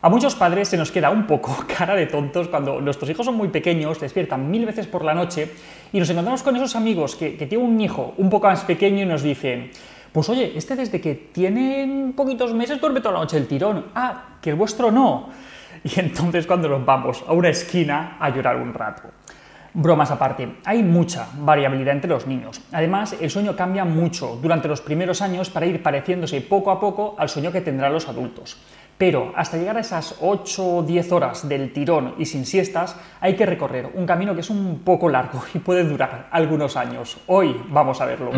A muchos padres se nos queda un poco cara de tontos cuando nuestros hijos son muy pequeños, despiertan mil veces por la noche y nos encontramos con esos amigos que, tienen un hijo un poco más pequeño y nos dicen, pues oye, este desde que tiene poquitos meses duerme toda la noche el tirón. Ah, que el vuestro no. Y entonces cuando nos vamos a una esquina a llorar un rato. Bromas aparte, hay mucha variabilidad entre los niños. Además, el sueño cambia mucho durante los primeros años para ir pareciéndose poco a poco al sueño que tendrán los adultos. Pero hasta llegar a esas 8 o 10 horas del tirón y sin siestas, hay que recorrer un camino que es un poco largo y puede durar algunos años. Hoy vamos a verlo.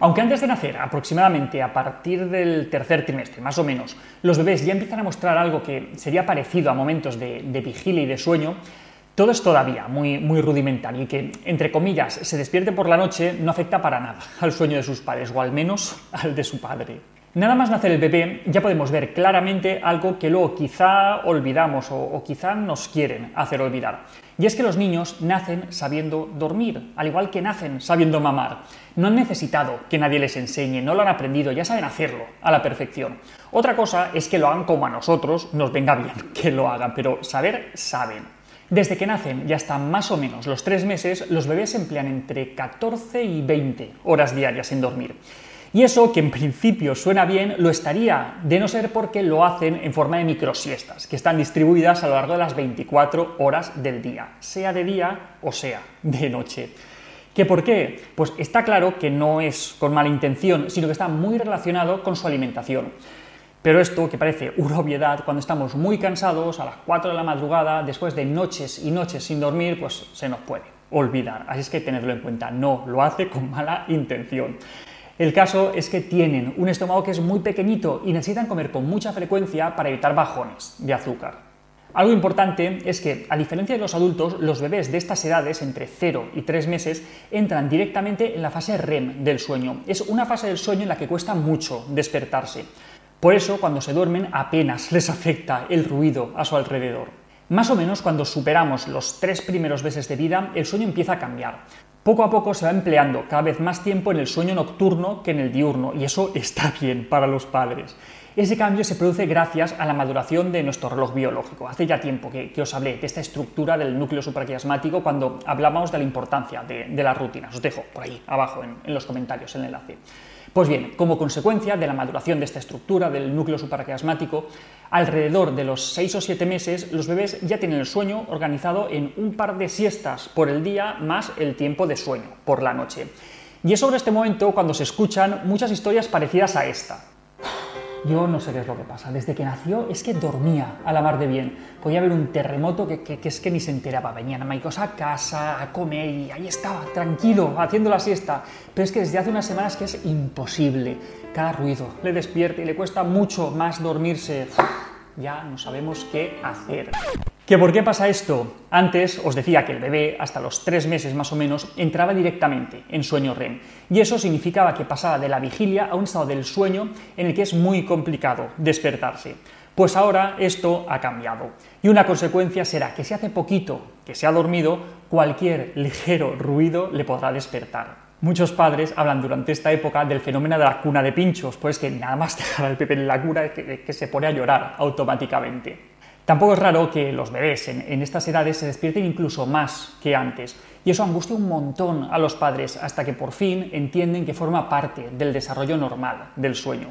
Aunque antes de nacer, aproximadamente a partir del tercer trimestre, más o menos, los bebés ya empiezan a mostrar algo que sería parecido a momentos de, de vigilia y de sueño, todo es todavía muy, muy rudimentario y que, entre comillas, se despierte por la noche no afecta para nada al sueño de sus padres, o al menos al de su padre. Nada más nacer el bebé, ya podemos ver claramente algo que luego quizá olvidamos o, o, quizá nos quieren hacer olvidar. Y es que los niños nacen sabiendo dormir, al igual que nacen sabiendo mamar. No han necesitado que nadie les enseñe, no lo han aprendido, ya saben hacerlo a la perfección. Otra cosa es que lo hagan como a nosotros nos venga bien que lo hagan, pero saber saben. Desde que nacen y hasta más o menos los tres meses, los bebés emplean entre 14 y 20 horas diarias en dormir. Y eso, que en principio suena bien, lo estaría, de no ser porque lo hacen en forma de microsiestas, que están distribuidas a lo largo de las 24 horas del día, sea de día o sea de noche. ¿Qué por qué? Pues está claro que no es con mala intención, sino que está muy relacionado con su alimentación. Pero esto, que parece una obviedad, cuando estamos muy cansados, a las 4 de la madrugada, después de noches y noches sin dormir, pues se nos puede olvidar. Así es que tenedlo en cuenta, no lo hace con mala intención. El caso es que tienen un estómago que es muy pequeñito y necesitan comer con mucha frecuencia para evitar bajones de azúcar. Algo importante es que, a diferencia de los adultos, los bebés de estas edades, entre 0 y 3 meses, entran directamente en la fase REM del sueño. Es una fase del sueño en la que cuesta mucho despertarse. Por eso, cuando se duermen, apenas les afecta el ruido a su alrededor. Más o menos cuando superamos los tres primeros meses de vida, el sueño empieza a cambiar. Poco a poco se va empleando cada vez más tiempo en el sueño nocturno que en el diurno, y eso está bien para los padres. Ese cambio se produce gracias a la maduración de nuestro reloj biológico. Hace ya tiempo que, os hablé de esta estructura del núcleo supraquiasmático cuando hablábamos de la importancia de, las rutinas. Os dejo por ahí abajo en los comentarios el enlace. Pues bien, como consecuencia de la maduración de esta estructura del núcleo supraquiasmático, alrededor de los 6 o 7 meses los bebés ya tienen el sueño organizado en un par de siestas por el día más el tiempo de sueño por la noche. Y es sobre este momento cuando se escuchan muchas historias parecidas a esta. Yo no sé qué es lo que pasa. Desde que nació es que dormía a la mar de bien. Podía haber un terremoto que, es que ni se enteraba. Venían a a casa, a comer y ahí estaba, tranquilo, haciendo la siesta. Pero es que desde hace unas semanas que es imposible. Cada ruido le despierta y le cuesta mucho más dormirse. Ya no sabemos qué hacer. ¿Que por qué pasa esto? Antes os decía que el bebé, hasta los tres meses más o menos, entraba directamente en sueño REM. Y eso significaba que pasaba de la vigilia a un estado del sueño en el que es muy complicado despertarse. Pues ahora esto ha cambiado. Y una consecuencia será que si hace poquito que se ha dormido, cualquier ligero ruido le podrá despertar. Muchos padres hablan durante esta época del fenómeno de la cuna de pinchos, pues que nada más dejar al bebé en la cuna que, que se pone a llorar automáticamente. Tampoco es raro que los bebés en, estas edades se despierten incluso más que antes, y eso angustia un montón a los padres hasta que por fin entienden que forma parte del desarrollo normal del sueño.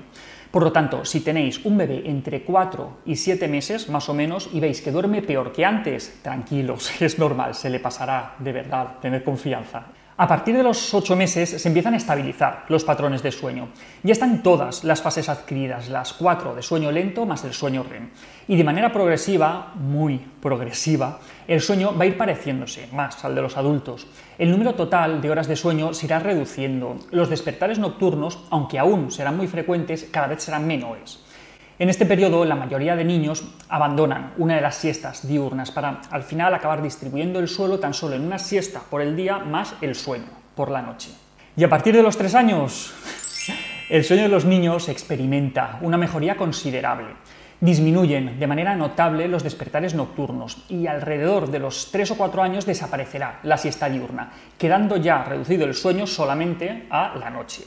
Por lo tanto, si tenéis un bebé entre 4 y 7 meses, más o menos, y veis que duerme peor que antes, tranquilos, es normal, se le pasará de verdad, tener confianza. A partir de los 8 meses se empiezan a estabilizar los patrones de sueño. Ya están todas las fases adquiridas, las cuatro de sueño lento más el sueño REM. Y de manera progresiva, muy progresiva, el sueño va a ir pareciéndose más al de los adultos. El número total de horas de sueño se irá reduciendo. Los despertares nocturnos, aunque aún serán muy frecuentes, cada vez serán menores. En este periodo, la mayoría de niños abandonan una de las siestas diurnas para al final acabar distribuyendo el suelo tan solo en una siesta por el día más el sueño por la noche. Y a partir de los tres años, el sueño de los niños experimenta una mejoría considerable. Disminuyen de manera notable los despertares nocturnos y alrededor de los tres o cuatro años desaparecerá la siesta diurna, quedando ya reducido el sueño solamente a la noche.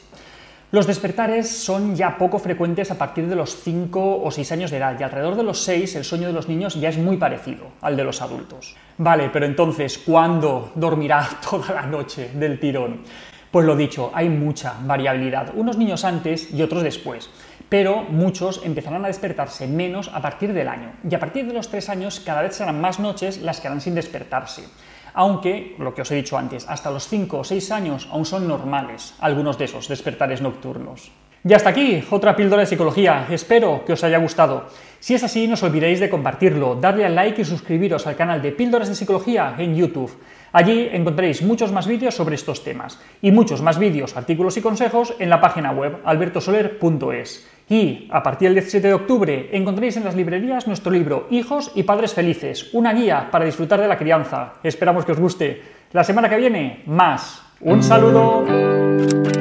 Los despertares son ya poco frecuentes a partir de los 5 o 6 años de edad y alrededor de los 6 el sueño de los niños ya es muy parecido al de los adultos. Vale, pero entonces, ¿cuándo dormirá toda la noche del tirón? Pues lo dicho, hay mucha variabilidad, unos niños antes y otros después, pero muchos empezarán a despertarse menos a partir del año y a partir de los 3 años cada vez serán más noches las que harán sin despertarse aunque, lo que os he dicho antes, hasta los 5 o 6 años aún son normales algunos de esos despertares nocturnos. Y hasta aquí, otra píldora de psicología. Espero que os haya gustado. Si es así, no os olvidéis de compartirlo, darle al like y suscribiros al canal de Píldoras de Psicología en YouTube. Allí encontraréis muchos más vídeos sobre estos temas y muchos más vídeos, artículos y consejos en la página web albertosoler.es. Y a partir del 17 de octubre encontraréis en las librerías nuestro libro Hijos y Padres Felices, una guía para disfrutar de la crianza. Esperamos que os guste. La semana que viene, más. Un saludo.